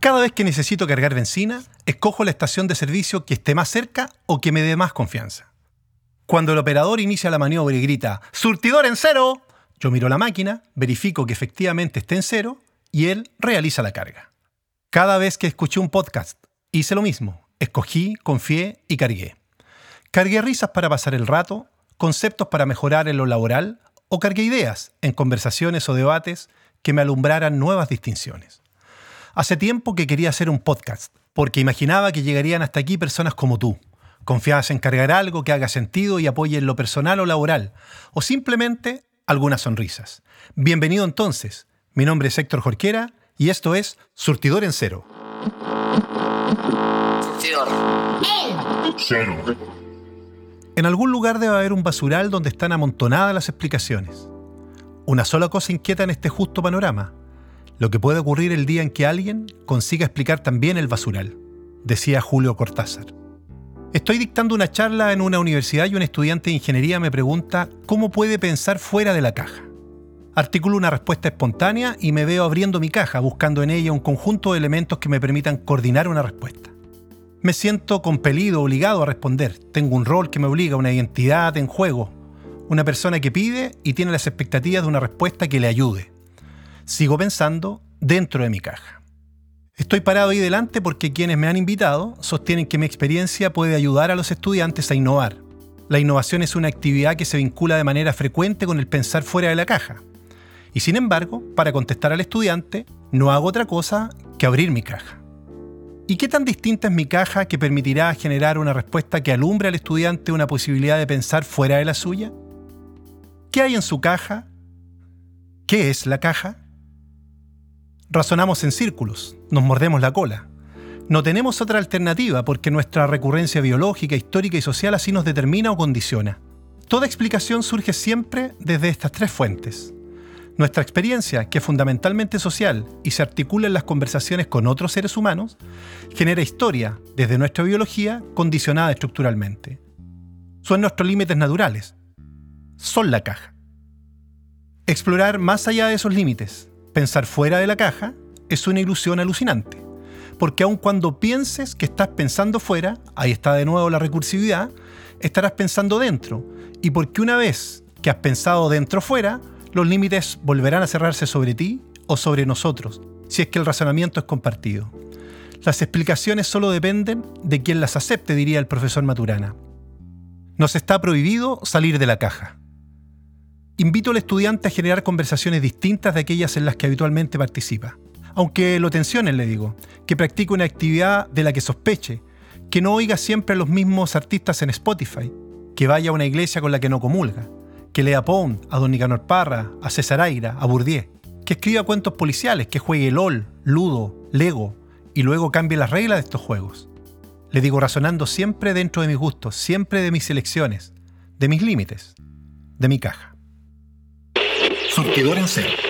Cada vez que necesito cargar benzina, escojo la estación de servicio que esté más cerca o que me dé más confianza. Cuando el operador inicia la maniobra y grita ¡Surtidor en cero! Yo miro la máquina, verifico que efectivamente esté en cero y él realiza la carga. Cada vez que escuché un podcast, hice lo mismo. Escogí, confié y cargué. Cargué risas para pasar el rato, conceptos para mejorar en lo laboral o cargué ideas en conversaciones o debates que me alumbraran nuevas distinciones. Hace tiempo que quería hacer un podcast, porque imaginaba que llegarían hasta aquí personas como tú, confiadas en cargar algo que haga sentido y apoye en lo personal o laboral, o simplemente algunas sonrisas. Bienvenido entonces, mi nombre es Héctor Jorquera y esto es Surtidor en Cero. Surtidor. Cero. En algún lugar debe haber un basural donde están amontonadas las explicaciones. Una sola cosa inquieta en este justo panorama lo que puede ocurrir el día en que alguien consiga explicar también el basural, decía Julio Cortázar. Estoy dictando una charla en una universidad y un estudiante de ingeniería me pregunta cómo puede pensar fuera de la caja. Articulo una respuesta espontánea y me veo abriendo mi caja, buscando en ella un conjunto de elementos que me permitan coordinar una respuesta. Me siento compelido, obligado a responder. Tengo un rol que me obliga, una identidad en juego. Una persona que pide y tiene las expectativas de una respuesta que le ayude sigo pensando dentro de mi caja. Estoy parado ahí delante porque quienes me han invitado sostienen que mi experiencia puede ayudar a los estudiantes a innovar. La innovación es una actividad que se vincula de manera frecuente con el pensar fuera de la caja. Y sin embargo, para contestar al estudiante, no hago otra cosa que abrir mi caja. ¿Y qué tan distinta es mi caja que permitirá generar una respuesta que alumbre al estudiante una posibilidad de pensar fuera de la suya? ¿Qué hay en su caja? ¿Qué es la caja? razonamos en círculos, nos mordemos la cola. No tenemos otra alternativa porque nuestra recurrencia biológica, histórica y social así nos determina o condiciona. Toda explicación surge siempre desde estas tres fuentes. Nuestra experiencia, que es fundamentalmente social y se articula en las conversaciones con otros seres humanos, genera historia desde nuestra biología condicionada estructuralmente. Son nuestros límites naturales. Son la caja. Explorar más allá de esos límites, Pensar fuera de la caja es una ilusión alucinante, porque aun cuando pienses que estás pensando fuera, ahí está de nuevo la recursividad, estarás pensando dentro, y porque una vez que has pensado dentro fuera, los límites volverán a cerrarse sobre ti o sobre nosotros, si es que el razonamiento es compartido. Las explicaciones solo dependen de quien las acepte, diría el profesor Maturana. Nos está prohibido salir de la caja. Invito al estudiante a generar conversaciones distintas de aquellas en las que habitualmente participa. Aunque lo tensionen, le digo, que practique una actividad de la que sospeche, que no oiga siempre a los mismos artistas en Spotify, que vaya a una iglesia con la que no comulga, que lea Pound, a Don Nicanor Parra, a César Aira, a Bourdieu, que escriba cuentos policiales, que juegue LOL, Ludo, Lego, y luego cambie las reglas de estos juegos. Le digo razonando siempre dentro de mis gustos, siempre de mis elecciones, de mis límites, de mi caja. Surtidor en cero.